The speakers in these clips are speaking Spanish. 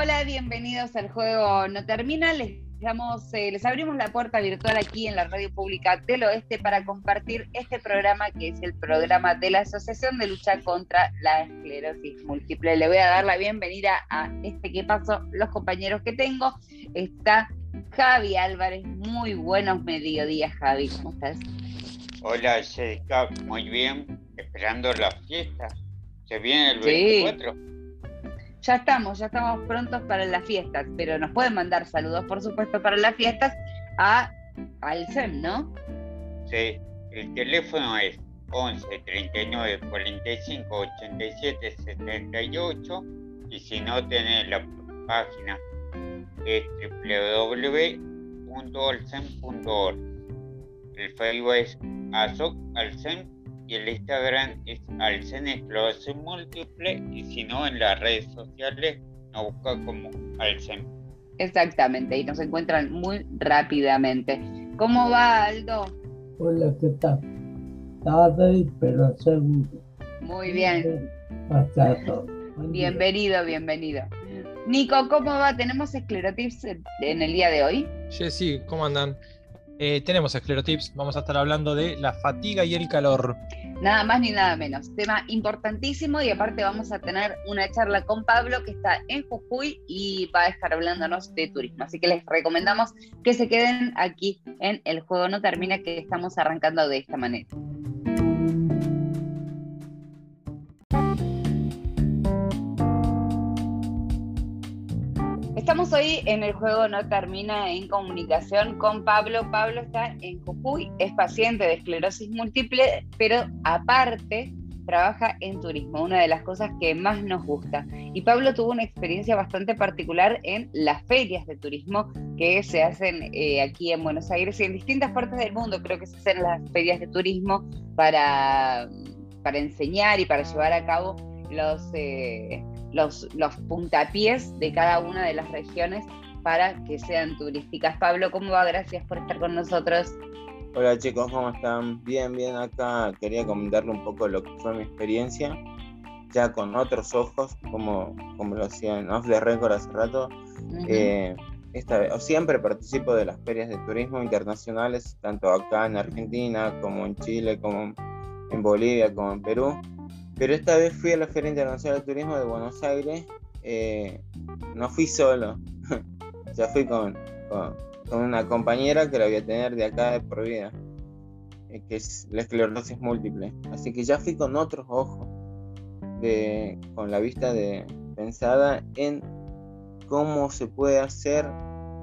Hola, bienvenidos al juego No Termina. Les, damos, eh, les abrimos la puerta virtual aquí en la Radio Pública del Oeste para compartir este programa que es el programa de la Asociación de Lucha contra la Esclerosis Múltiple. Le voy a dar la bienvenida a este que paso, los compañeros que tengo. Está Javi Álvarez. Muy buenos mediodías, Javi. ¿Cómo estás? Hola, Jessica. Muy bien. Esperando la fiesta. Se viene el 24 ya estamos, ya estamos prontos para las fiestas, pero nos pueden mandar saludos, por supuesto, para las fiestas a al SEM, ¿no? Sí, el teléfono es 11 39 45 87 78 y si no tenés la página es. El Facebook es ASOC y el Instagram es Alcen Esclerosis Múltiple y si no en las redes sociales nos busca como Alcen. Exactamente, y nos encuentran muy rápidamente. ¿Cómo va Aldo? Hola, ¿qué tal? Tarde, pero seguro. Muy bien. Bienvenido, bienvenido. Nico, ¿cómo va? ¿Tenemos esclerotips en el día de hoy? Sí, ¿cómo andan? Eh, tenemos esclerotips, vamos a estar hablando de la fatiga y el calor. Nada más ni nada menos. Tema importantísimo y aparte vamos a tener una charla con Pablo que está en Jujuy y va a estar hablándonos de turismo. Así que les recomendamos que se queden aquí en El Juego No Termina que estamos arrancando de esta manera. Estamos hoy en el juego No Termina en comunicación con Pablo. Pablo está en Jujuy, es paciente de esclerosis múltiple, pero aparte trabaja en turismo, una de las cosas que más nos gusta. Y Pablo tuvo una experiencia bastante particular en las ferias de turismo que se hacen eh, aquí en Buenos Aires y en distintas partes del mundo. Creo que se hacen las ferias de turismo para, para enseñar y para llevar a cabo los... Eh, los, los puntapiés de cada una de las regiones para que sean turísticas. Pablo, ¿cómo va? Gracias por estar con nosotros. Hola chicos, ¿cómo están? Bien, bien acá. Quería comentarle un poco lo que fue mi experiencia, ya con otros ojos, como, como lo hacía en Off the Record hace rato. Eh, esta vez, o siempre participo de las ferias de turismo internacionales, tanto acá en Argentina, como en Chile, como en Bolivia, como en Perú. Pero esta vez fui a la Feria Internacional de Turismo de Buenos Aires. Eh, no fui solo, ya fui con, con, una compañera que la voy a tener de acá de por vida, eh, que es la esclerosis múltiple. Así que ya fui con otros ojos, de, con la vista de, pensada en cómo se puede hacer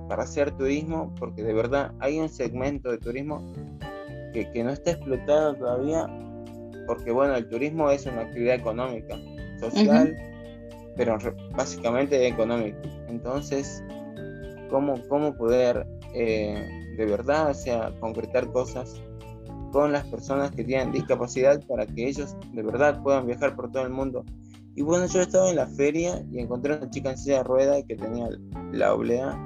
para hacer turismo, porque de verdad hay un segmento de turismo que, que no está explotado todavía porque bueno, el turismo es una actividad económica, social, pero básicamente económica. Entonces, ¿cómo, cómo poder eh, de verdad, o sea, concretar cosas con las personas que tienen discapacidad para que ellos de verdad puedan viajar por todo el mundo? Y bueno, yo estaba en la feria y encontré a una chica en silla de rueda que tenía la oblea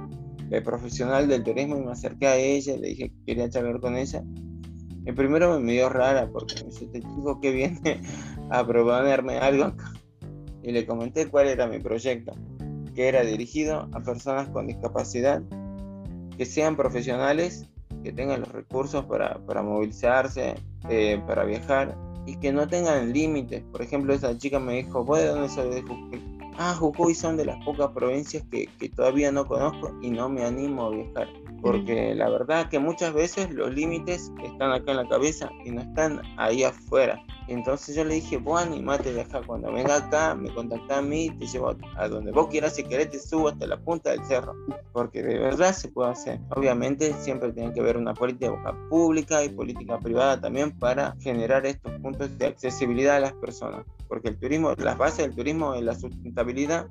de profesional del turismo y me acerqué a ella y le dije que quería charlar con ella el primero me dio rara porque me dice, este chico que viene a proponerme algo acá. Y le comenté cuál era mi proyecto, que era dirigido a personas con discapacidad, que sean profesionales, que tengan los recursos para, para movilizarse, eh, para viajar y que no tengan límites. Por ejemplo, esa chica me dijo, ¿vos de dónde soy de Jujuy? Ah, Jujuy son de las pocas provincias que, que todavía no conozco y no me animo a viajar porque la verdad que muchas veces los límites están acá en la cabeza y no están ahí afuera. Entonces yo le dije, vos animate de acá, cuando venga acá, me contacta a mí, te llevo a donde vos quieras, si querés te subo hasta la punta del cerro, porque de verdad se puede hacer. Obviamente siempre tiene que haber una política pública y política privada también para generar estos puntos de accesibilidad a las personas, porque el turismo, las bases del turismo es la sustentabilidad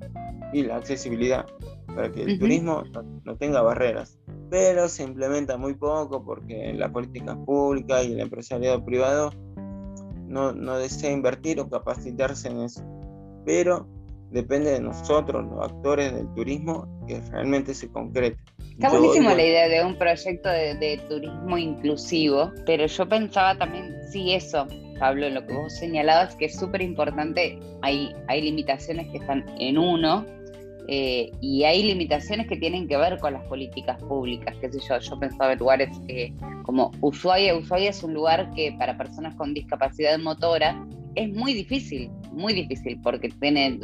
y la accesibilidad, para que el turismo no tenga barreras pero se implementa muy poco porque la política pública y el empresariado privado no, no desea invertir o capacitarse en eso. Pero depende de nosotros, los actores del turismo, que realmente se concrete. Está buenísimo la idea de un proyecto de, turismo inclusivo, pero yo pensaba también, sí, eso, Pablo, lo que vos señalabas, que es súper importante, hay, hay limitaciones que están en uno, eh, y hay limitaciones que tienen que ver con las políticas públicas, qué sé yo, yo pensaba en lugares eh, como Ushuaia, Ushuaia es un lugar que para personas con discapacidad motora es muy difícil, muy difícil, porque tiene,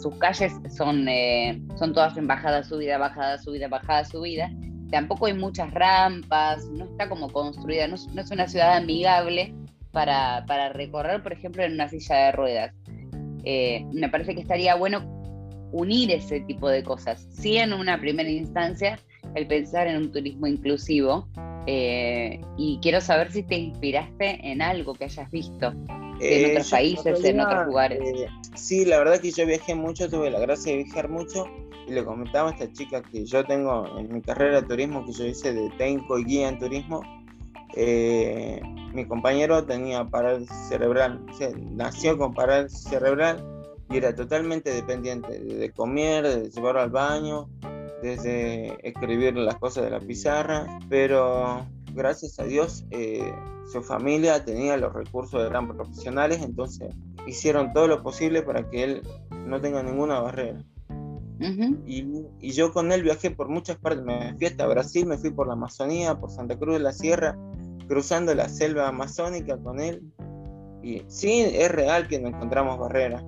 sus calles son, eh, son todas en bajada, subida, bajada, subida, bajada, subida, tampoco hay muchas rampas, no está como construida, no, es una ciudad amigable para, para, recorrer, por ejemplo, en una silla de ruedas. me parece que estaría bueno unir ese tipo de cosas. Sí, en una primera instancia, el pensar en un turismo inclusivo. Eh, y quiero saber si te inspiraste en algo que hayas visto en eh, otros países, en otros lugares. Eh, sí, la verdad que yo viajé mucho, tuve la gracia de viajar mucho. Y le comentaba a esta chica que yo tengo en mi carrera de turismo, que yo hice de técnico y guía en turismo. mi compañero tenía parálisis cerebral, nació con parálisis cerebral y era totalmente dependiente de comer, de llevarlo al baño, desde escribir las cosas de la pizarra, pero gracias a Dios eh, su familia tenía los recursos de gran profesionales, entonces hicieron todo lo posible para que él no tenga ninguna barrera. y, y, yo con él viajé por muchas partes, me fui hasta Brasil, me fui por la Amazonía, por Santa Cruz de la Sierra, cruzando la selva amazónica con él. Y sí, es real que no encontramos barreras,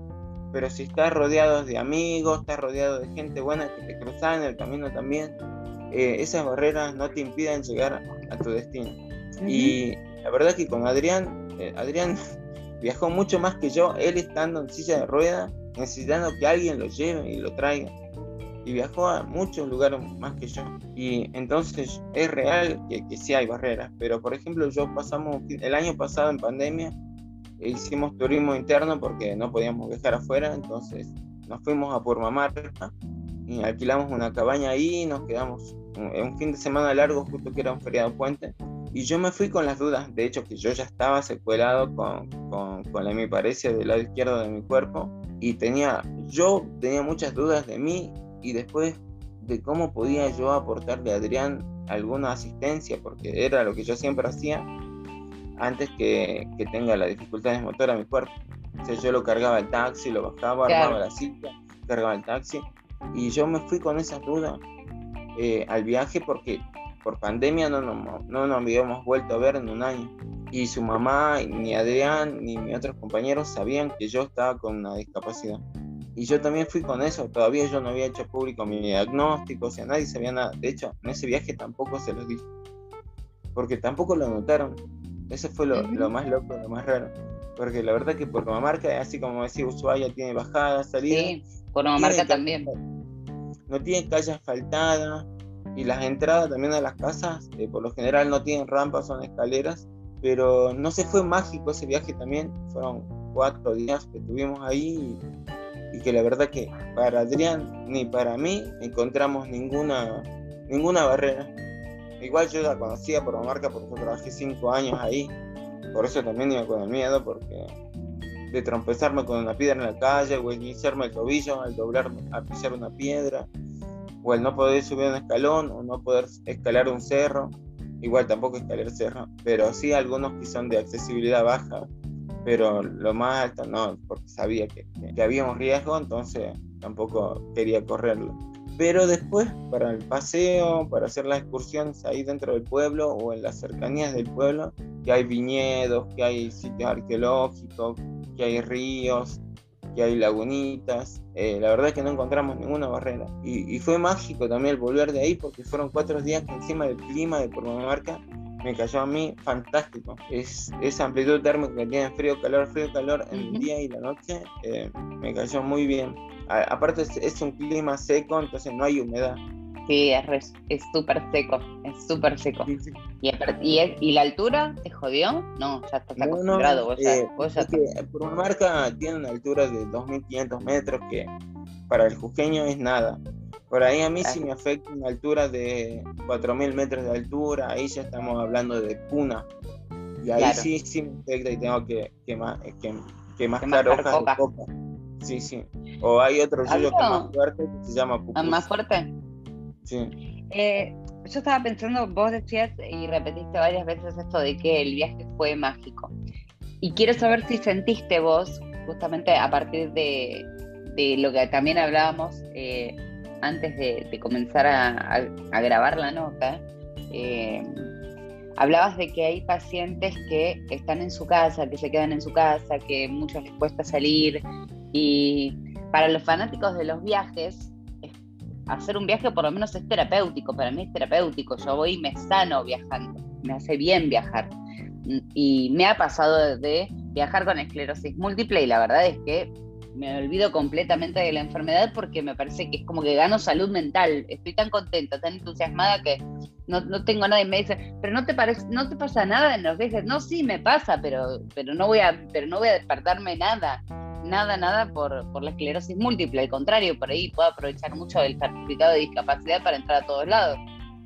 pero si estás rodeado de amigos, estás rodeado de gente buena que te cruza en el camino también, eh, esas barreras no te impiden llegar a tu destino. Y la verdad que con Adrián, eh, Adrián viajó mucho más que yo, él estando en silla de ruedas, necesitando que alguien lo lleve y lo traiga. Y viajó a muchos lugares más que yo. Y entonces es real que, que sí hay barreras. Pero por ejemplo, yo pasamos el año pasado en pandemia, hicimos turismo interno porque no podíamos viajar afuera, entonces nos fuimos a Purmamarca y alquilamos una cabaña ahí, nos quedamos un, fin de semana largo, justo que era un feriado puente, y yo me fui con las dudas, de hecho que yo ya estaba secuelado con, con, con la hemiparesia del lado izquierdo de mi cuerpo, y tenía, yo tenía muchas dudas de mí y después de cómo podía yo aportarle a Adrián alguna asistencia, porque era lo que yo siempre hacía, antes que, que tenga las dificultades motoras mi cuerpo. O sea, yo lo cargaba el taxi, lo bajaba, armaba la cita, cargaba el taxi. Y yo me fui con esas dudas eh, al viaje porque por pandemia no, no, no nos habíamos vuelto a ver en un año. Y su mamá, ni Adrián, ni mis otros compañeros sabían que yo estaba con una discapacidad. Y yo también fui con eso, todavía yo no había hecho público mi diagnóstico, o sea, nadie sabía nada. De hecho, en ese viaje tampoco se los dije, porque tampoco lo notaron. Eso fue lo, más loco, lo más raro. Porque la verdad que por marca, así como decía Ushuaia, tiene bajada, salida. Sí, por marca también. No tiene calle asfaltada y las entradas también a las casas, eh, por lo general no tienen rampas, son escaleras. Pero no se fue mágico ese viaje también. Fueron cuatro días que estuvimos ahí y, y que la verdad que para Adrián ni para mí encontramos ninguna, ninguna barrera. Igual yo la conocía por la marca porque trabajé cinco años ahí. Por eso también iba con el miedo, porque de trompezarme con una piedra en la calle, o iniciarme el tobillo al doblar, a pisar una piedra, o el no poder subir un escalón, o no poder escalar un cerro. Igual tampoco escalar cerro, pero sí algunos que son de accesibilidad baja, pero lo más alto no, porque sabía que, que había un riesgo, entonces tampoco quería correrlo. Pero después, para el paseo, para hacer las excursiones ahí dentro del pueblo o en las cercanías del pueblo, que hay viñedos, que hay sitios arqueológicos, que hay ríos, que hay lagunitas. Eh, la verdad es que no encontramos ninguna barrera. Y, fue mágico también el volver de ahí porque fueron cuatro días que encima del clima de Purmamarca me cayó a mí fantástico. Es, esa amplitud térmica que tiene frío, calor, frío, calor en el día y la noche, eh, me cayó muy bien aparte es, un clima seco, entonces no hay humedad. Sí, es súper seco, es súper seco. Y, y, la altura te jodió? No, ya estás acostumbrado. vos ya, eh, por una marca tiene una altura de 2.500 metros que para el jujeño es nada. Por ahí a mí sí me afecta una altura de 4.000 metros de altura, ahí ya estamos hablando de cuna. Y ahí sí, sí me afecta y tengo que, que, que, que mascar hojas de copa. Sí, sí. O hay otro yuyo que más fuerte que se llama pupus. ¿Más fuerte? Sí. Eh, yo estaba pensando, vos decías y repetiste varias veces esto de que el viaje fue mágico. Y quiero saber si sentiste vos, justamente a partir de, de lo que también hablábamos eh, antes de, comenzar a, grabar la nota, eh, hablabas de que hay pacientes que están en su casa, que se quedan en su casa, que muchos les cuesta salir y para los fanáticos de los viajes, hacer un viaje por lo menos es terapéutico, para mí es terapéutico, yo voy y me sano viajando, me hace bien viajar. Y me ha pasado de viajar con esclerosis múltiple y la verdad es que me olvido completamente de la enfermedad porque me parece que es como que gano salud mental. Estoy tan contenta, tan entusiasmada que no, no tengo nada y me dice, pero no te parece, no te pasa nada en los viajes. No, sí me pasa, pero, pero no voy a, pero no voy a despertarme nada nada, nada por, por, la esclerosis múltiple. Al contrario, por ahí puedo aprovechar mucho el certificado de discapacidad para entrar a todos lados,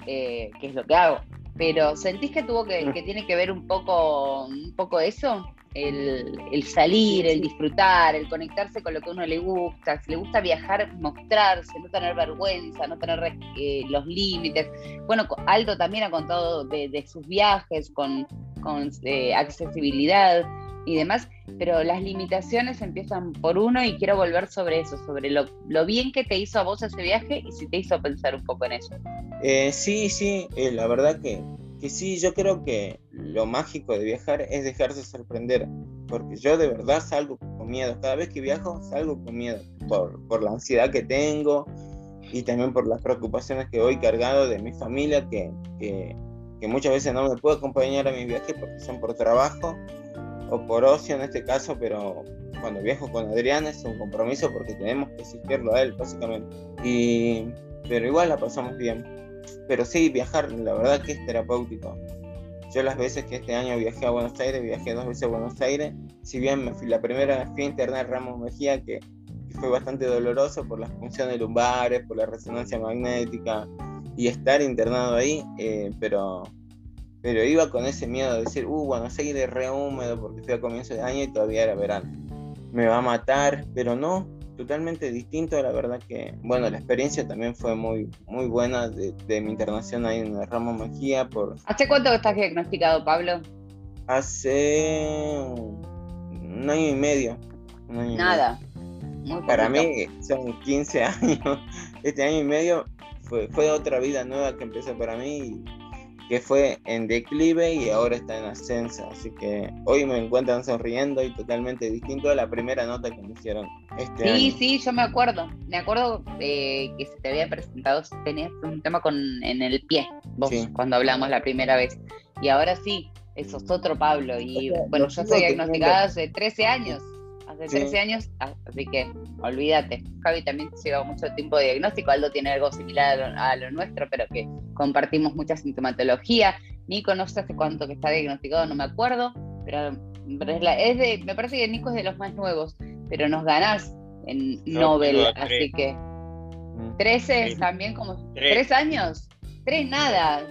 eh, que es lo que hago. Pero ¿sentís que tuvo que, que tiene que ver un poco, un poco eso? El, el, salir, el disfrutar, el conectarse con lo que a uno le gusta, si le gusta viajar, mostrarse, no tener vergüenza, no tener eh, los límites. Bueno, Aldo también ha contado de, sus viajes con, con eh, accesibilidad y demás, pero las limitaciones empiezan por uno y quiero volver sobre eso, sobre lo, bien que te hizo a vos ese viaje y si te hizo pensar un poco en eso. Eh, sí, sí, eh, la verdad que, que sí, yo creo que lo mágico de viajar es dejarse sorprender, porque yo de verdad salgo con miedo, cada vez que viajo salgo con miedo, por, por la ansiedad que tengo y también por las preocupaciones que voy cargado de mi familia, que, que, que muchas veces no me puedo acompañar a mis viajes porque son por trabajo o por ocio en este caso, pero cuando viajo con Adrián es un compromiso porque tenemos que asistirlo a él, básicamente. Y, pero igual la pasamos bien. Pero sí, viajar, la verdad que es terapéutico. Yo las veces que este año viajé a Buenos Aires, viajé dos veces a Buenos Aires, si bien me fui, la primera fui a internar Ramos Mejía, que, fue bastante doloroso por las funciones lumbares, por la resonancia magnética y estar internado ahí, eh, pero pero iba con ese miedo de decir, uh, Buenos Aires re húmedo porque fui a comienzo de año y todavía era verano. Me va a matar, pero no, totalmente distinto. La verdad que, bueno, la experiencia también fue muy, muy buena de, mi internación ahí en el Ramos Mejía. Por... ¿Hace cuánto estás diagnosticado, Pablo? Hace un año y medio. Nada. Para mí son 15 años. Este año y medio fue, fue otra vida nueva que empezó para mí. Que fue en declive y ahora está en ascenso. Así que hoy me encuentran sonriendo y totalmente distinto a la primera nota que me hicieron este sí, Sí, yo me acuerdo. Me acuerdo eh, que se te había presentado, tenías un tema con, en el pie, vos, cuando hablamos la primera vez. Y ahora sí, eso es otro Pablo. Y bueno, yo estoy diagnosticada hace 13 años hace 13 años, así que olvídate. Javi también lleva mucho tiempo de diagnóstico, Aldo tiene algo similar a lo, nuestro, pero que compartimos mucha sintomatología. Nico no sé hace cuánto que está diagnosticado, no me acuerdo, pero, es, de, me parece que Nico es de los más nuevos, pero nos ganás en Nobel, así que 13 mm. también como 3 años, 3 nada.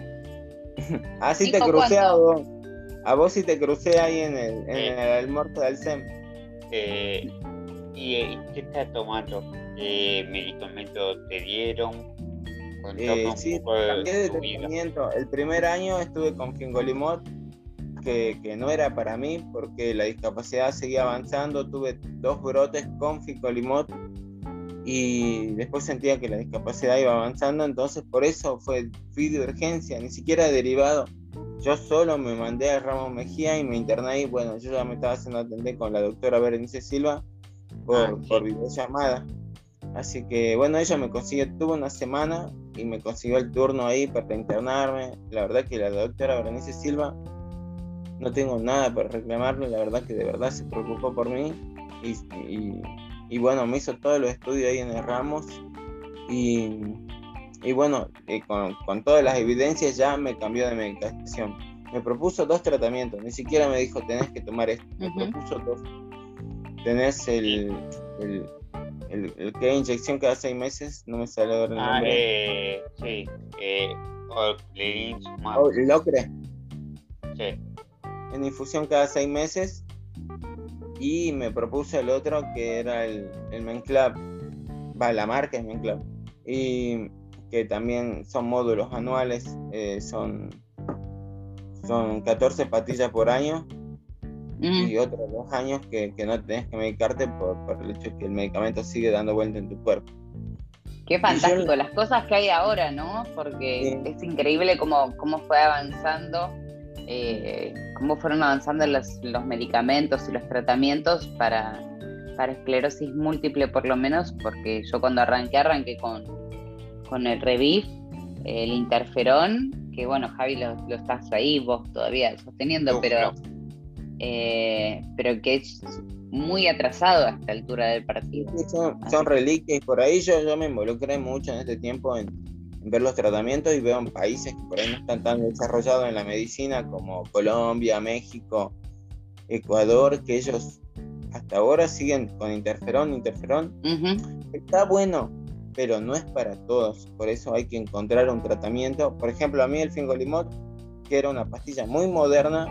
Así te crucé a vos. A vos sí te crucé ahí en el, en el almuerzo del SEM. Eh, ¿Y qué estás tomando? ¿Qué medicamentos te dieron? Eh, sí, cambié de tratamiento. El primer año estuve con Fingolimod, que, que, no era para mí porque la discapacidad seguía avanzando. Tuve dos brotes con Fingolimod y después sentía que la discapacidad iba avanzando, entonces por eso fue, fui de urgencia, ni siquiera derivado. Yo solo me mandé a Ramos Mejía y me interné y bueno, yo ya me estaba haciendo atender con la doctora Berenice Silva por, ah, por videollamada. Así que bueno, ella me consiguió, tuvo una semana y me consiguió el turno ahí para internarme. La verdad que la doctora Berenice Silva, no tengo nada para reclamarle, la verdad que de verdad se preocupó por mí y, y, bueno, me hizo todos los estudios ahí en el Ramos y y bueno, eh, con, con, todas las evidencias ya me cambió de medicación. Me propuso dos tratamientos, ni siquiera me dijo tenés que tomar esto, me propuso dos. Tenés el, el, el, que inyección cada seis meses, no me sale ahora el ah, nombre. Eh, sí, eh, oh, Locre. Sí. En infusión cada seis meses. Y me propuso el otro que era el, el Menclap. Va, la marca es Menclap. Y que también son módulos anuales, eh, son, son 14 patillas por año. y otros dos años que, que, no tenés que medicarte por, por, el hecho de que el medicamento sigue dando vuelta en tu cuerpo. Qué fantástico, las cosas que hay ahora, ¿no? Porque es increíble cómo, cómo fue avanzando, eh, cómo fueron avanzando los, los, medicamentos y los tratamientos para, para esclerosis múltiple, por lo menos, porque yo cuando arranqué, arranqué con, con el Reviv, el interferón, que bueno, Javi lo, lo estás ahí, vos todavía sosteniendo, pero, eh, pero que es muy atrasado a esta altura del partido. son, reliquias y por ahí yo, yo me involucré mucho en este tiempo en, ver los tratamientos y veo en países que por ahí no están tan desarrollados en la medicina como Colombia, México, Ecuador, que ellos hasta ahora siguen con interferón, interferón. Está bueno, pero no es para todos. Por eso hay que encontrar un tratamiento. Por ejemplo, a mí el fingolimod, que era una pastilla muy moderna,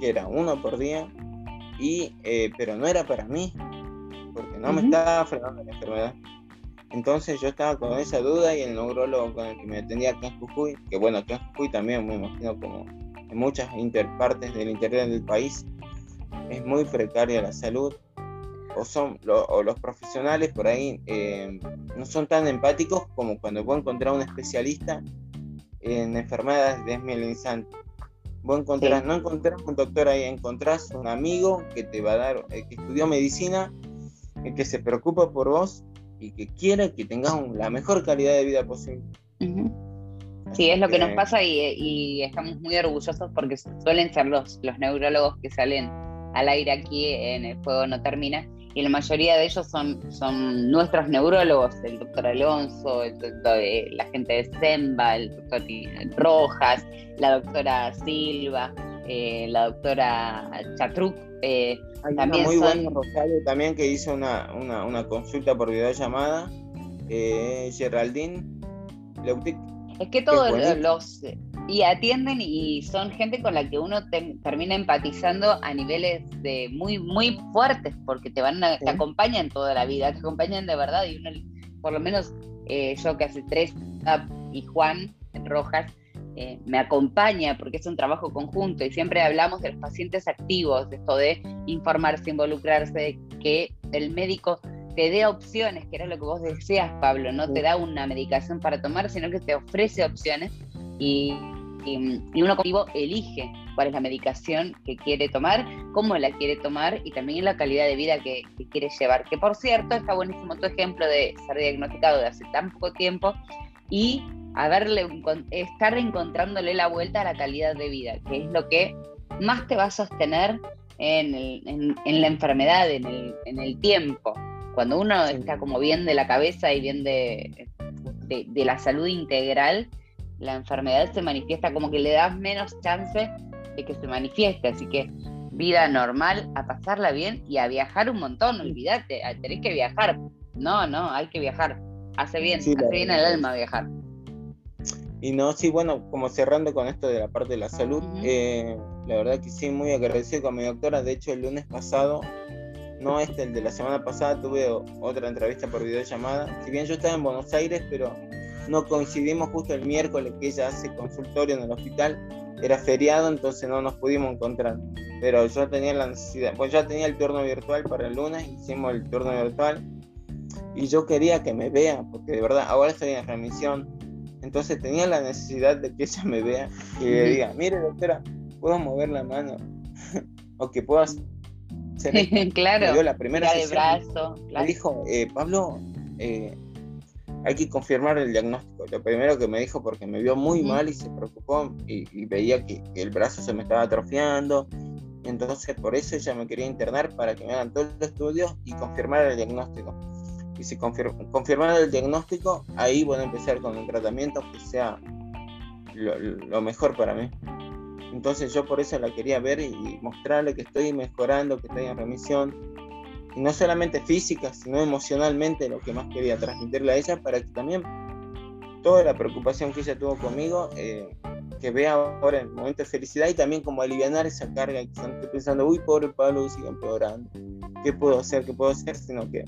que era uno por día, y, eh, pero no era para mí, porque no me estaba frenando la enfermedad. Entonces yo estaba con esa duda y el neurólogo con el que me atendía aquí en Jujuy, que bueno, aquí en Jujuy también me imagino como en muchas interpartes del interior del país, es muy precaria la salud o son o los profesionales por ahí eh, no son tan empáticos como cuando vos encontrar un especialista en enfermedades desmielinizantes. Vos encontrás, no encontrás un doctor ahí, encontrás un amigo que te va a dar, eh, que estudió medicina, eh, que se preocupa por vos y que quiere que tengas la mejor calidad de vida posible. Sí, es lo que, nos pasa y, y, estamos muy orgullosos porque suelen ser los, los neurólogos que salen al aire aquí en El Fuego No Termina y la mayoría de ellos son, son nuestros neurólogos, el doctor Alonso, el doctor, eh, la gente de Semba, el doctor Rojas, la doctora Silva, eh, la doctora Chatruc. Eh, también muy son... Rosario también que hizo una, una, una consulta por videollamada, eh, Geraldine Leutic. Es que todos los, y atienden y son gente con la que uno termina empatizando a niveles de muy muy fuertes porque te van a, te acompañan toda la vida te acompañan de verdad y uno por lo menos eh, yo que hace tres y Juan Rojas eh, me acompaña porque es un trabajo conjunto y siempre hablamos de los pacientes activos de esto de informarse involucrarse de que el médico te dé opciones que era lo que vos decías Pablo no te da una medicación para tomar sino que te ofrece opciones y, y, uno como elige cuál es la medicación que quiere tomar, cómo la quiere tomar y también la calidad de vida que, quiere llevar. Que por cierto, está buenísimo tu ejemplo de ser diagnosticado de hace tan poco tiempo y haberle, estar encontrándole la vuelta a la calidad de vida, que es lo que más te va a sostener en, la enfermedad, en el, tiempo. Cuando uno está como bien de la cabeza y bien de, de la salud integral, la enfermedad se manifiesta como que le das menos chance de que se manifieste. Así que vida normal, a pasarla bien y a viajar un montón, olvídate, tenés que viajar. No, no, hay que viajar. Hace bien, hace bien al alma viajar. Y no, sí, bueno, como cerrando con esto de la parte de la salud, eh, la verdad que sí, muy agradecido con mi doctora. De hecho, el lunes pasado, no este, el de la semana pasada, tuve otra entrevista por videollamada. Si bien yo estaba en Buenos Aires, pero no coincidimos justo el miércoles que ella hace consultorio en el hospital, era feriado, entonces no nos pudimos encontrar. Pero yo tenía la necesidad, pues ya tenía el turno virtual para el lunes, hicimos el turno virtual y yo quería que me vea, porque de verdad ahora estoy en remisión, entonces tenía la necesidad de que ella me vea y le diga, mire doctora, puedo mover la mano o que puedo hacer. claro. la primera de brazo. Me dijo, eh, Pablo, eh, hay que confirmar el diagnóstico. Lo primero que me dijo, porque me vio muy mal y se preocupó y, veía que, el brazo se me estaba atrofiando. Entonces, por eso ella me quería internar para que me hagan todo el estudio y confirmar el diagnóstico. Y si confirmar el diagnóstico, ahí voy a empezar con un tratamiento que sea lo, lo mejor para mí. Entonces, yo por eso la quería ver y mostrarle que estoy mejorando, que estoy en remisión, y no solamente física, sino emocionalmente lo que más quería transmitirle a ella para que también toda la preocupación que ella tuvo conmigo, eh, que vea ahora el momento de felicidad y también como aliviar esa carga que esté pensando, uy, pobre Pablo, sigue empeorando, ¿qué puedo hacer? ¿Qué puedo hacer? Sino que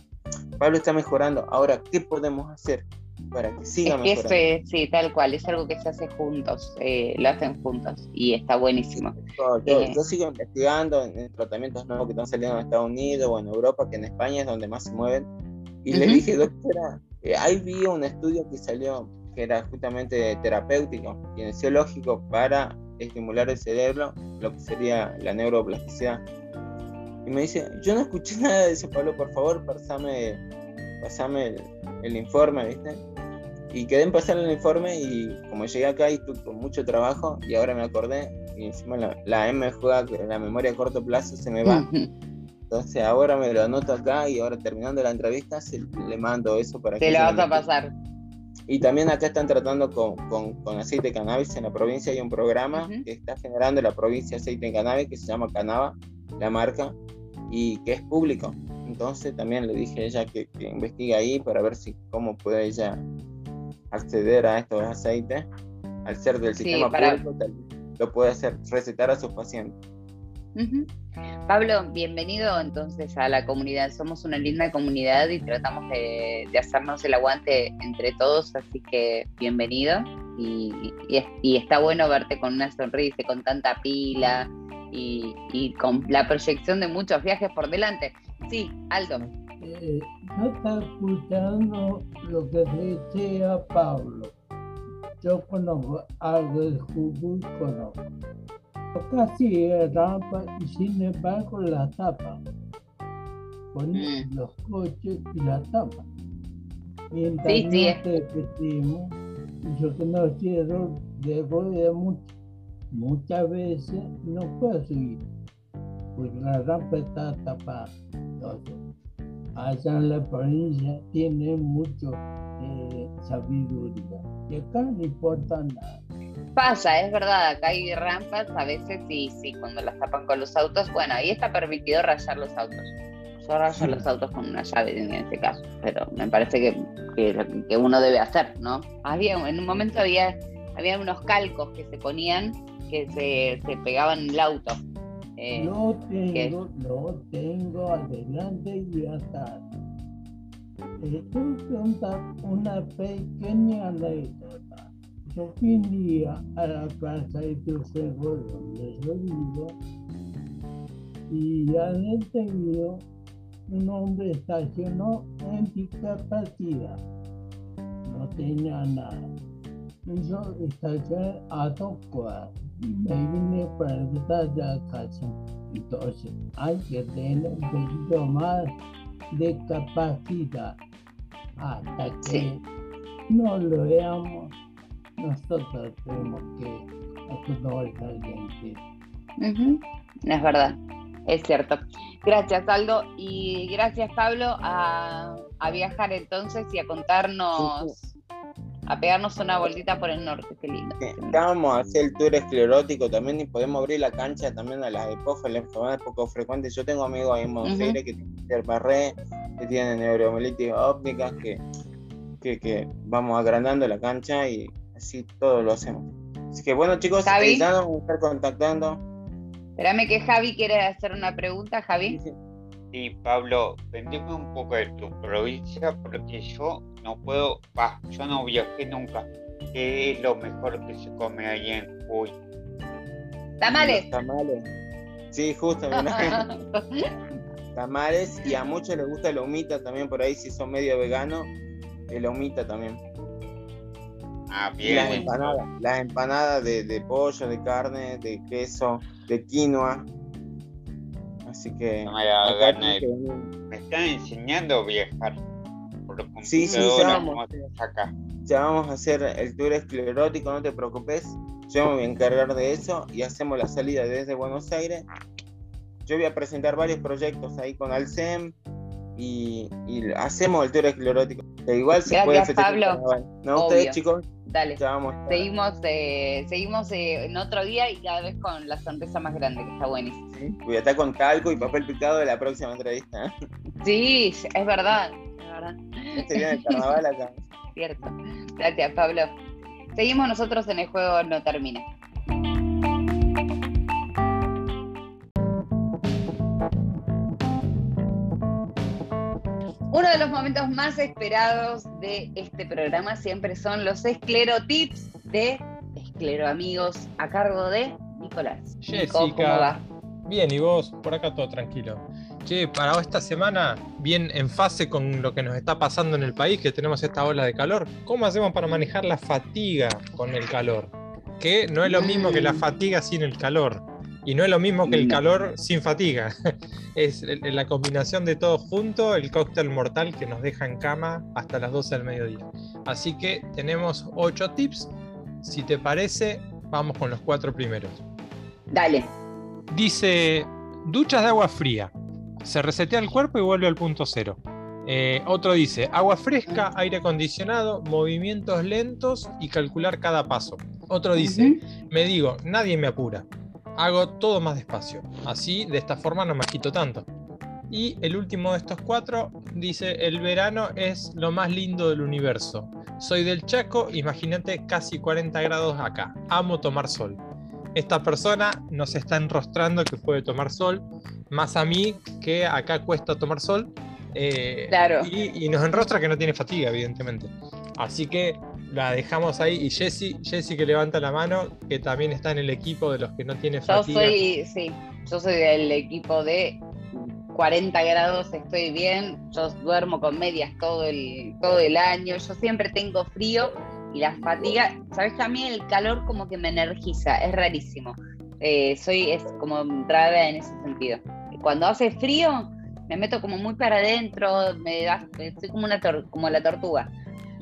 Pablo está mejorando, ahora, ¿qué podemos hacer? Para que siga Es mejorando. es- sí, tal cual, es algo que se hace juntos, eh, lo hacen juntos y está buenísimo. Yo, yo- Eh. yo sigo investigando en, en tratamientos nuevos que están saliendo en Estados Unidos o en Europa, que en España es donde más se mueven. Y le Ujú. dije, doctora, eh, ahí vi un estudio que salió que era justamente terapéutico, kinesiológico, para estimular el cerebro, lo que sería la neuroplasticidad. Y me dice, yo no escuché nada de eso, Pablo, por favor, pasame, pasame el, el informe, ¿viste? Y quedé en pasar el informe y como llegué acá y tuve mucho trabajo y ahora me acordé y encima la, la M juega que la memoria a corto plazo se me va. Entonces ahora me lo anoto acá y ahora terminando la entrevista se- le mando eso para Te que lo se vas lo a pasar. Y también acá están tratando con, con, con aceite de cannabis. En la provincia hay un programa que está generando la provincia aceite de cannabis que se llama Canava, la marca, y que es público. Entonces también le dije a ella que, que investigue ahí para ver si cómo puede ella acceder a estos aceites. Al ser del Sí, sistema para- público, tal- lo puede hacer recetar a sus pacientes. Pablo, bienvenido entonces a la comunidad. Somos una linda comunidad y tratamos de, de hacernos el aguante entre todos, así que bienvenido. Y, y y está bueno verte con una sonrisa, con tanta pila y, y con la proyección de muchos viajes por delante. Sí, Aldo. Eh, no está escuchando lo que decía Pablo. Yo conozco algo de Jujuy, conozco. Casi rampa y sin embargo la tapa. Ponen Mm. los coches y la tapa. Mientras Sí, sí, no repetimos, yo conocieron después de mucho- muchas veces no puedo subir, porque la rampa está tapada. Entonces, allá en la provincia tiene mucho eh, sabiduría. Y acá no importa nada. Pasa, es verdad, acá hay rampas a veces y sí, cuando las tapan con los autos, bueno, ahí está permitido rayar los autos. Yo rayo los autos con una llave en este caso, pero me parece que, que, que uno debe hacer, ¿no? Había, en un momento había, había unos calcos que se ponían que se, se pegaban en el auto. Eh, No tengo, no tengo adelante y atrás. Contar una pequeña anécdota. Yo fui un día a la plaza de Tucego, donde yo vivo, y adentro vio un hombre estacionó en discapacidad. No tenía nada. Y yo estacioné a me vine para la casa. Entonces, hay que tener un poquito más de capacidad hasta que Sí. no lo veamos. Nosotros tenemos que acostumbrar a gente. Es verdad, es cierto. Gracias, Aldo, y gracias, Pablo, a, a viajar entonces y a contarnos, a pegarnos una vueltita por el norte, qué lindo. Vamos a hacer el tour esclerótico también y podemos abrir la cancha también a las EPOF, las enfermedades poco frecuentes. Yo tengo amigos ahí en Buenos Ujú. Aires que tienen barré, que tienen neuromielitis ópticas, que, que, que vamos agrandando la cancha y así todo lo hacemos. Así que bueno chicos, Javi. ya nos vamos a estar contactando. Espérame que Javi quiere hacer una pregunta, Javi. Sí, Pablo, vendeme un poco de tu provincia porque yo no puedo, bah, yo no viajé nunca. ¿Qué es lo mejor que se come ahí en Jujuy? Tamales. Los tamales. Sí, justo, tamales y a muchos les gusta la humita también por ahí si son medio veganos, la humita también. Ah, Y las bien. empanadas, las empanadas de, de pollo, de carne, de queso, de quinoa. Así que No me gana que están enseñando a viajar por Sí, sí, ya vamos. acá. ya vamos a hacer el tour esclerótico, no te preocupes. Yo me voy a encargar de eso y hacemos la salida desde Buenos Aires. Yo voy a presentar varios proyectos ahí con Alcem y, y hacemos el tour esclerótico. Igual se Gracias, puede Pablo. No, Obvio. ustedes chicos, Dale. ya vamos. Seguimos, eh, seguimos eh, en otro día y cada vez con la sonrisa más grande, que está buenísimo. ¿sí? Voy a estar con talco y papel picado de la próxima entrevista. ¿eh? Sí, es verdad, es verdad. Este viene el carnaval acá. Cierto. Gracias, Pablo. Seguimos nosotros en el juego No Termina. Uno de los momentos más esperados de este programa siempre son los esclerotips de Escleroamigos a cargo de Nicolás. Jessica. Nico, ¿cómo va? Bien, y vos, por acá todo tranquilo. Che, para esta semana, bien en fase con lo que nos está pasando en el país, que tenemos esta ola de calor, ¿cómo hacemos para manejar la fatiga con el calor? Que no es lo mismo que la fatiga sin el calor. Y no es lo mismo que el calor sin fatiga. Es la combinación de todo junto, el cóctel mortal que nos deja en cama hasta las 12 del mediodía. Así que tenemos 8 tips. Si te parece, vamos con los cuatro primeros. Dale. Dice, duchas de agua fría. Se resetea el cuerpo y vuelve al punto cero. Eh, otro dice, agua fresca, aire acondicionado, movimientos lentos y calcular cada paso. Otro dice, me digo, nadie me apura. Hago todo más despacio. Así, de esta forma no me agito tanto. Y el último de estos cuatro dice, el verano es lo más lindo del universo. Soy del Chaco, imagínate casi 40 grados acá. Amo tomar sol. Esta persona nos está enrostrando que puede tomar sol, más a mí que acá cuesta tomar sol. eh, Claro. y, y nos enrostra que no tiene fatiga, evidentemente. Así que la dejamos ahí. Y Jessy, Jessy que levanta la mano, que también está en el equipo de los que no tiene Yo fatiga. soy, sí, yo soy del equipo de 40 grados, estoy bien, yo duermo con medias todo el, todo el año, yo siempre tengo frío y la fatiga, sabes que a mí el calor como que me energiza, es rarísimo. Eh, soy es como rara en ese sentido. Cuando hace frío, me meto como muy para adentro, me da, soy como una tor- como la tortuga.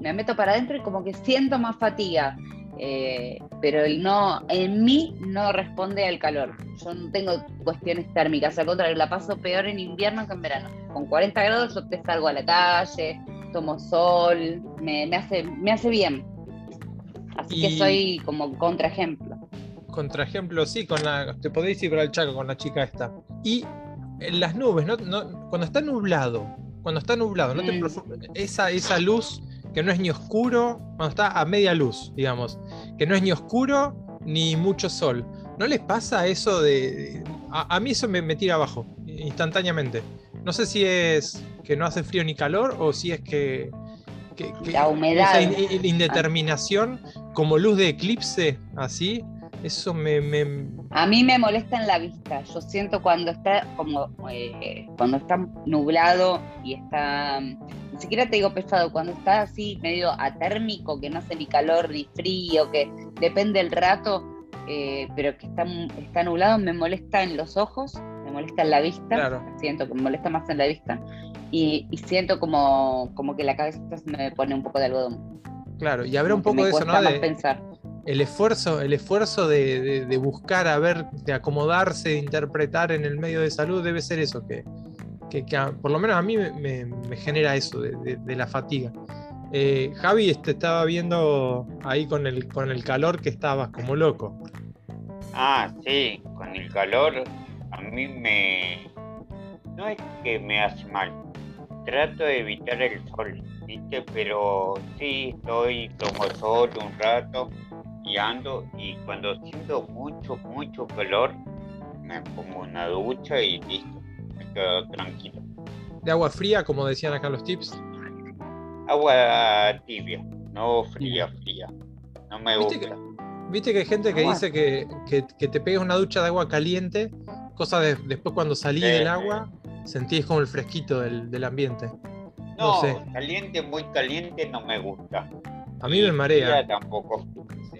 Me meto para adentro y como que siento más fatiga. Eh, pero el no, en mí no responde al calor. Yo no tengo cuestiones térmicas, al contrario, la paso peor en invierno que en verano. Con 40 grados yo te salgo a la calle, tomo sol, me, me hace, me hace bien. Así que soy como contraejemplo. Contra ejemplo, sí, con la. Te podéis ir para el Chaco con la chica esta. Y en las nubes, ¿no? No- cuando está nublado, cuando está nublado, no te Mm. esa, esa luz que no es ni oscuro, cuando está a media luz, digamos, que no es ni oscuro ni mucho sol. ¿No les pasa eso de. a, a mí eso me, me tira abajo, instantáneamente. No sé si es que no hace frío ni calor o si es que. que- que La humedad. Esa in- in- indeterminación como luz de eclipse, así. Eso me, me- A mí me molesta en la vista. Yo siento cuando está como eh, cuando está nublado y está ni siquiera te digo pesado, cuando está así medio atérmico, que no hace ni calor ni frío, que depende el rato, eh, pero que está, está nublado, me molesta en los ojos, me molesta en la vista. Claro. Siento que me molesta más en la vista. Y, y siento como, como que la cabeza se me pone un poco de algodón. Claro, y habrá un poco de eso, ¿no? De- pensar. El esfuerzo, el esfuerzo de, de- buscar a ver, de acomodarse, de interpretar en el medio de salud, debe ser eso, que, que- por lo menos a mí me, me- genera eso de, la fatiga. Eh, Javi, este, estaba viendo ahí con el, con el calor que estabas como loco. Ah, sí, con el calor a mí me... No es que me hace mal, trato de evitar el sol, ¿viste? Pero sí, estoy, tomo sol un rato y ando y cuando siento mucho, mucho calor, me pongo una ducha y listo, me quedo tranquilo. De agua fría, como decían acá los tips. Agua tibia, no fría, fría. No me ¿Viste gusta. Viste que hay gente que Agua. dice que, que, que te pegas una ducha de agua caliente, cosa de después cuando salís Sí, del sí. agua, sentís como el fresquito del, del ambiente. No, no sé. caliente, muy caliente no me gusta. A mí me marea. tampoco.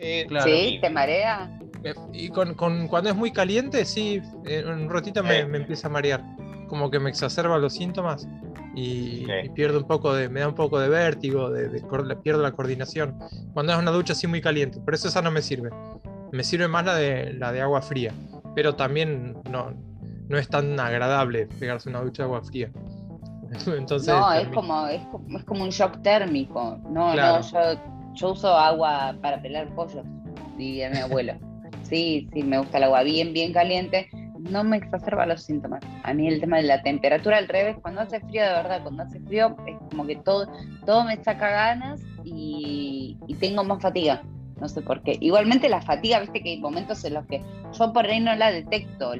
Sí, Claro. ¿Sí? ¿Te marea? Eh, Y con, con- cuando es muy caliente, sí, en un ratito me, Eh. me empieza a marear. Como que me exacerba los síntomas y, pierdo un poco de, me da un poco de vértigo, de, pierdo la coordinación. Cuando es una ducha así muy caliente, por eso esa no me sirve. Me sirve más la de, la de agua fría, pero también no, no es tan agradable pegarse una ducha de agua fría. Entonces, no, es como, es como, es como un shock térmico. No, Claro. no, yo, yo uso agua para pelar pollos, diría mi abuelo. Sí, sí, me gusta el agua bien, bien caliente. No me exacerba los síntomas. A mí el tema de la temperatura al revés, cuando hace frío, de verdad, cuando hace frío es como que todo, todo me saca ganas y, y tengo más fatiga. No sé por qué. Igualmente la fatiga, viste que hay momentos en los que yo por ahí no la detecto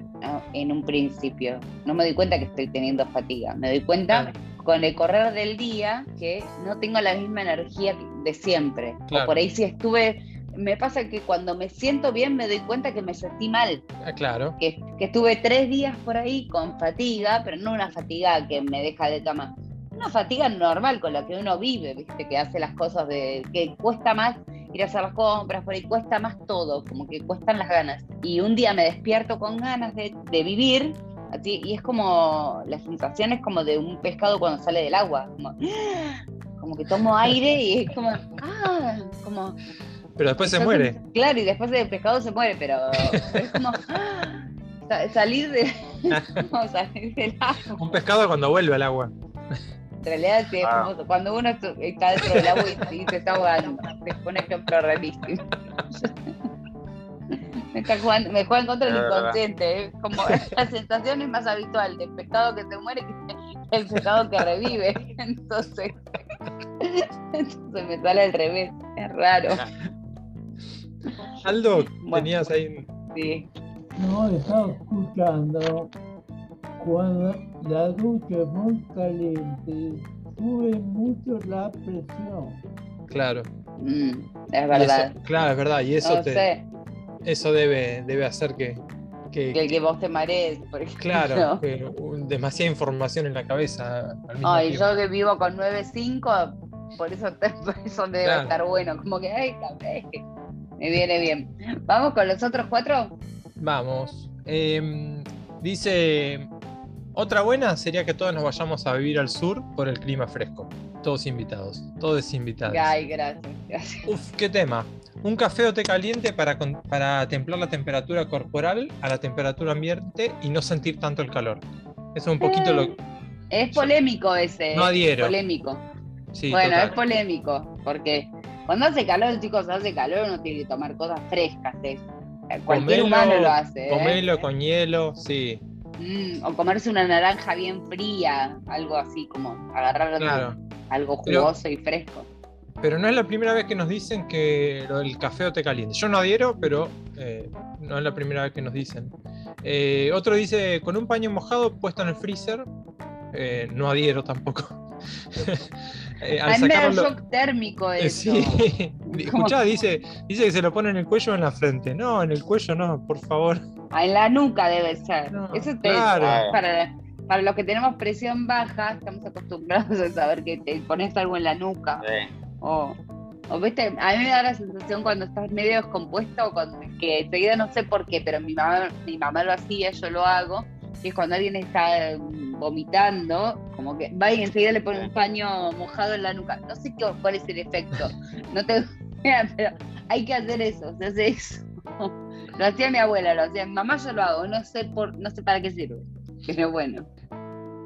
en un principio. No me doy cuenta que estoy teniendo fatiga. Me doy cuenta. Con el correr del día que no tengo la misma energía de siempre. Claro. O por ahí si estuve, me pasa que cuando me siento bien me doy cuenta que me sentí mal, Ah, claro. que, que estuve tres días por ahí con fatiga, pero no una fatiga que me deja de cama, una fatiga normal con la que uno vive, viste, que hace las cosas de, que cuesta más ir a hacer las compras, por ahí cuesta más todo, como que cuestan las ganas. Y un día me despierto con ganas de, de vivir, y es como, la sensación es como de un pescado cuando sale del agua, como, como que tomo aire y es como, ah, como... Pero después se muere. Claro, y después el pescado se muere, pero, pero es como ¡ah! sa- salir de salir del agua. Un pescado cuando vuelve al agua. En realidad sí, es Ah. como cuando uno está dentro del agua y, y se está ahogando. Es un ejemplo rarísimo. Me, está jugando, me juega en contra del inconsciente. Es como la sensación es más habitual del pescado que se muere que el pescado que revive. Entonces, entonces me sale al revés. Es raro. Aldo, Bueno. tenías ahí. Sí. No estaba escuchando cuando la ducha es muy caliente, sube mucho la presión. Claro. Mm, es verdad. eso- claro, es verdad. Y eso, no te, sé, eso debe, debe hacer que, que- que, que vos te marees, por ejemplo. claro, que demasiada información en la cabeza Ay, yo que vivo con 9.5, por eso, te- por eso debe Claro. estar bueno. Como que, ay, cabrón, me viene bien. ¿Vamos con los otros cuatro? Vamos. Em, dice, otra buena sería que todos nos vayamos a vivir al sur por el clima fresco. Todos invitados, todos invitados. Ay, gracias, gracias. Uf, qué tema. Un café o té caliente para, con- para templar la temperatura corporal a la temperatura ambiente y no sentir tanto el calor. Eso es un poquito lo... Es polémico ese. No es adhiero. Polémico. Sí, bueno, total. es polémico, porque cuando hace calor, chicos, hace calor, uno tiene que tomar cosas frescas. ¿eh? Cualquier Comelo- humano lo hace. ¿eh? Comelo con hielo, sí. Mm, o comerse una naranja bien fría, algo así como agarrar Claro. algo Pero- jugoso y fresco. Pero no es la primera vez que nos dicen que lo del café o té caliente. Yo no adhiero, pero eh, no es la primera vez que nos dicen. Eh, otro dice, con un paño mojado puesto en el freezer. Eh, no adhiero tampoco. Eh, al sacarlo- shock térmico Eh, eso. escuchá, dice, dice que se lo pone en el cuello o en la frente. No, en el cuello no, por favor. Ah, En la nuca debe ser. No, Eso te, claro. para, para los que tenemos presión baja, estamos acostumbrados a saber que te pones algo en la nuca. Sí. O, o viste, a mí me da la sensación cuando estás medio descompuesto, cuando- que enseguida no sé por qué, pero mi mamá, mi mamá lo hacía, yo lo hago, que es cuando alguien está mm, vomitando, como que va y enseguida le pone un paño mojado en la nuca. No sé qué, cuál es el efecto. No tengo idea, pero hay que hacer eso, se hace eso. Lo hacía mi abuela, lo hacía mi mamá, yo lo hago, no sé por, no sé para qué sirve. Pero bueno.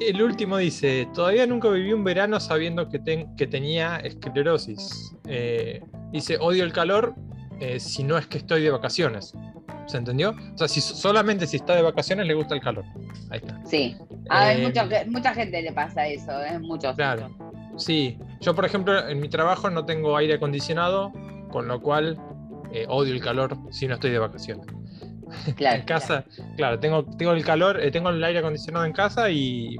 El último dice, todavía nunca viví un verano sabiendo que, ten- que tenía esclerosis. Eh, dice, odio el calor eh, si no es que estoy de vacaciones. ¿Se entendió? O sea, si solamente si está de vacaciones le gusta el calor. Ahí está. Sí. A ver, Eh, mucha, mucha gente le pasa eso, ¿eh? Muchos. Claro. Sí, yo por ejemplo en mi trabajo no tengo aire acondicionado, con lo cual eh, odio el calor si no estoy de vacaciones. Claro. en casa, claro, tengo, tengo el calor, eh, tengo el aire acondicionado en casa y,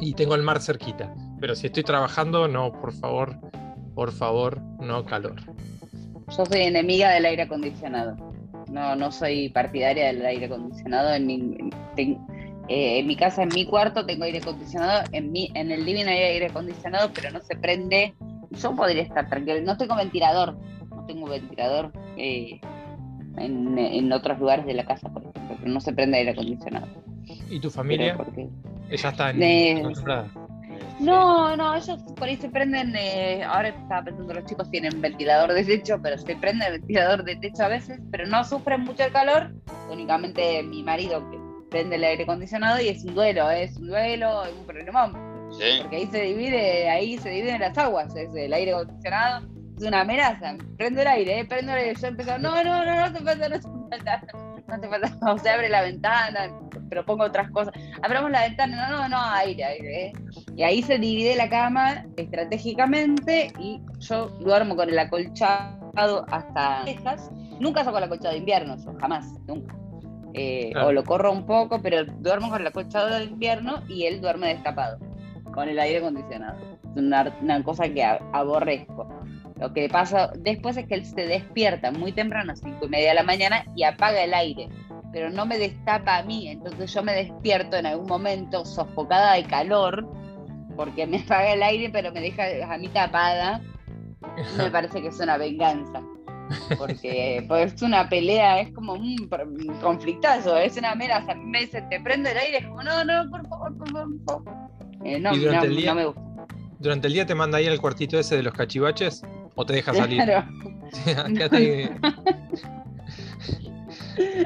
y tengo el mar cerquita. Pero si estoy trabajando, no, por favor, por favor, no calor. Yo soy enemiga del aire acondicionado. No, no soy partidaria del aire acondicionado. En mi, ten- eh, en mi casa, en mi cuarto, tengo aire acondicionado. En, mi, en el living hay aire acondicionado, pero no se prende. Yo podría estar tranquilo. No tengo ventilador. No tengo ventilador eh, en, en otros lugares de la casa, por ejemplo. Pero no se prende aire acondicionado. ¿Y tu familia? porque- Ella está en, Eh, acostumbrada. No, no, ellos por ahí se prenden, eh, ahora estaba pensando, los chicos tienen ventilador de techo, pero se prende el ventilador de techo a veces, pero no sufren mucho el calor, únicamente mi marido que prende el aire acondicionado y es un duelo, es un duelo, es un problemón, Sí. porque ahí se divide, ahí se dividen las aguas, es el aire acondicionado, es una amenaza, prendo el aire, eh, prendo el aire, yo empezó, no, no, no, no te falta, no te falta, no te falta, o se abre la ventana, pero pongo otras cosas, abramos la ventana, no, no, no, aire, aire, eh. Y ahí se divide la cama estratégicamente y yo duermo con el acolchado hasta cejas. Nunca saco el acolchado de invierno, yo jamás, nunca. Eh, Claro. O lo corro un poco, pero duermo con el acolchado de invierno y él duerme destapado. con el aire acondicionado. Es una, una cosa que aborrezco. Lo que pasa después es que él se despierta muy temprano, cinco y media de la mañana, y apaga el aire. Pero no me destapa a mí. Entonces yo me despierto en algún momento sofocada de calor, porque me apaga el aire, pero me deja a mí tapada. Me parece que es una venganza. Porque pues, es una pelea, es como un, conflictazo, es una amenaza. Me dicen, te prendo el aire, es como, no, no, por favor, por favor. por favor". Eh, no, no, no me gusta. Durante el día te manda ahí al cuartito ese de los cachivaches o te deja salir. Claro. quédate ahí.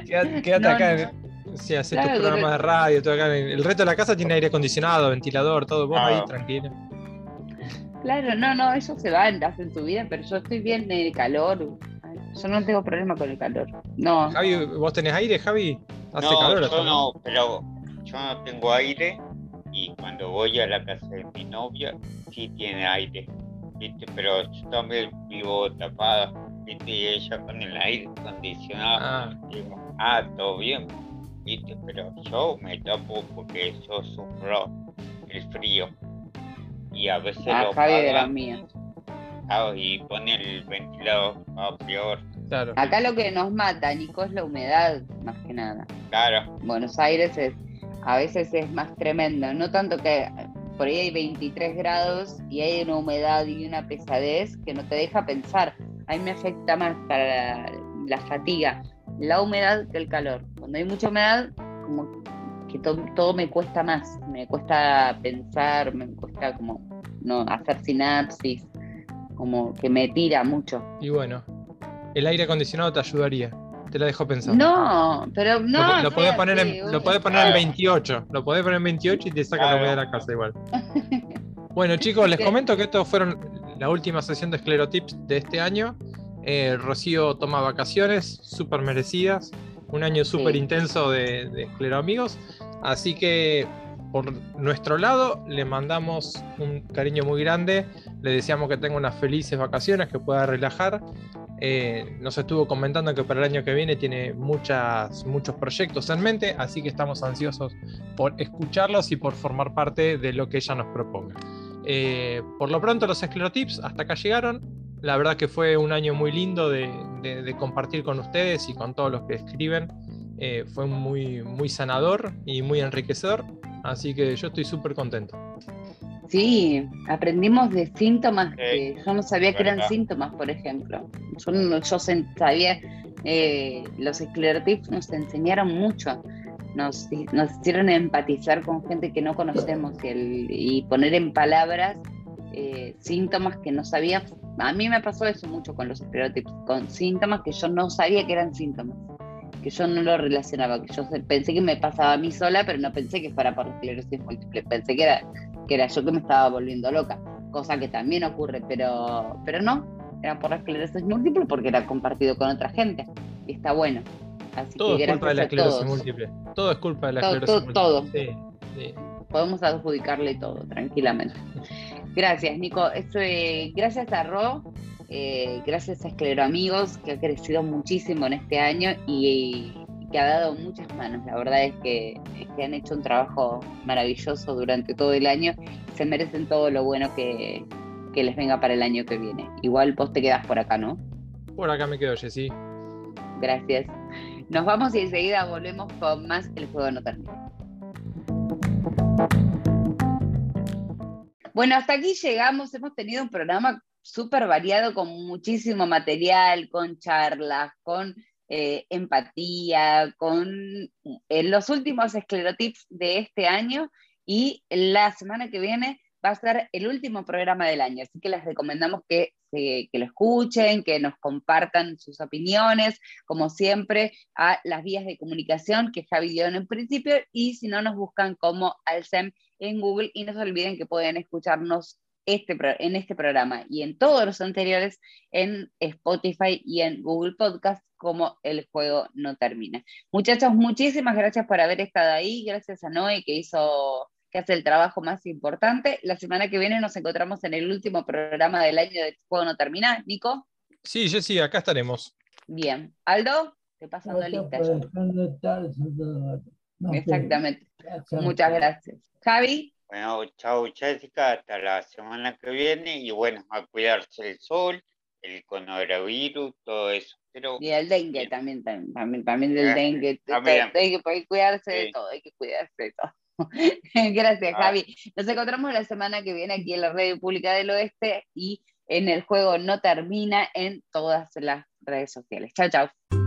Quédate, quédate No, acá. no. en- Si haces Claro, tu programa pero- de radio, todo acá. El resto de la casa tiene aire acondicionado, ventilador, todo. Vos ahí Ah. tranquilo. Claro, no, no, ellos se van, hacen su vida, pero yo estoy bien en el calor. Yo no tengo problema con el calor. No. Javi, ¿vos tenés aire, Javi? Hace no, calor. yo no, pero yo no tengo aire y cuando voy a la casa de mi novia sí tiene aire, ¿viste? Pero yo también vivo tapada, ¿viste? Y ella con el aire acondicionado, Ah, digo, ah, todo bien, ¿viste? Pero yo me tapo porque yo sufro el frío y a veces Ah, lo Javi de los míos. ah, y pone el ventilador a peor, claro. Acá lo que nos mata, Nico, es la humedad, más que nada. claro, Buenos Aires es, a veces es más tremendo, no tanto que por ahí hay 23 grados y hay una humedad y una pesadez que no te deja pensar. A mí me afecta más para la, fatiga, la humedad que el calor. Cuando hay mucha humedad, como que to- todo me cuesta más, me cuesta pensar, me cuesta como no hacer sinapsis, como que me tira mucho. Y bueno, el aire acondicionado te ayudaría. Te la dejo pensando. No, pero Lo, no. lo no podés poner así, en, lo podés poner en 28. Lo podés poner en 28 y te saca la Claro. humedad de la casa igual. Bueno, chicos, les comento que estos fueron la última sesión de Esclerotips de este año. Eh, Rocío toma vacaciones súper merecidas. Un año súper intenso de, de Escleroamigos. Así que por nuestro lado le mandamos un cariño muy grande. Le deseamos que tenga unas felices vacaciones, que pueda relajar. Eh, nos estuvo comentando que para el año que viene tiene muchas, muchos proyectos en mente, así que estamos ansiosos por escucharlos y por formar parte de lo que ella nos proponga. Eh, por lo pronto los esclerotips hasta acá llegaron. La verdad que fue un año muy lindo de, compartir con ustedes y con todos los que escriben. Eh, fue muy, muy sanador y muy enriquecedor. Así que yo estoy súper contento. Sí, aprendimos de síntomas que yo no sabía que eran verdad. síntomas, por ejemplo. Yo, no- yo sabía, eh, los esclerotips nos enseñaron mucho, nos, nos hicieron empatizar con gente que no conocemos y, el- y poner en palabras eh, síntomas que no sabía. A mí me pasó eso mucho con los esclerotips, con síntomas que yo no sabía que eran síntomas, que yo no lo relacionaba, que yo pensé que me pasaba a mí sola, pero no pensé que fuera por esclerosis múltiple, pensé que era que era yo que me estaba volviendo loca, cosa que también ocurre, pero, pero no, era por la esclerosis múltiple porque era compartido con otra gente y está bueno. Así Todo que es culpa de la esclerosis todos. múltiple. Todo es culpa de la Todo, esclerosis todo, múltiple. Sí, sí. Podemos adjudicarle todo, tranquilamente. Gracias, Nico. Esto, eh, gracias a Ro, eh, gracias a Escleroamigos, que ha crecido muchísimo en este año y que ha dado muchas manos. La verdad es que, es que han hecho un trabajo maravilloso durante todo el año. Se merecen todo lo bueno que, que les venga para el año que viene. Igual vos te quedas por acá, ¿no? Por acá me quedo, Jessy. Gracias. Nos vamos y enseguida volvemos con más El Juego No Termina. Bueno, hasta aquí llegamos. Hemos tenido un programa súper variado con muchísimo material, con charlas, con eh, empatía, con eh, los últimos esclerotips de este año y la semana que viene va a ser el último programa del año, así que les recomendamos que, se- que lo escuchen, que nos compartan sus opiniones, como siempre, a las vías de comunicación que Javi dio en principio y si no nos buscan como Alcem en Google y no se olviden que pueden escucharnos este, en este programa y en todos los anteriores en Spotify y en Google Podcast como El Juego No Termina. Muchachos, muchísimas gracias por haber estado ahí, gracias a Noé que hizo que hace el trabajo más importante. La semana que viene nos encontramos en el último programa del año de El Juego No Termina. Nico, Sí, Jessy, acá estaremos. bien. Aldo, te pasando Gracias lista. Exactamente. Muchas gracias. Javi, Bueno, chao Jessica, hasta la semana que viene y bueno, a cuidarse el sol, el coronavirus, todo eso. Pero, y el dengue también, también, también del dengue. También. Hay que cuidarse de todo, hay que cuidarse de todo. Gracias, Ah. Javi. Nos encontramos la semana que viene aquí en la Radio Pública del Oeste y en el juego No Termina en todas las redes sociales. Chao, chao.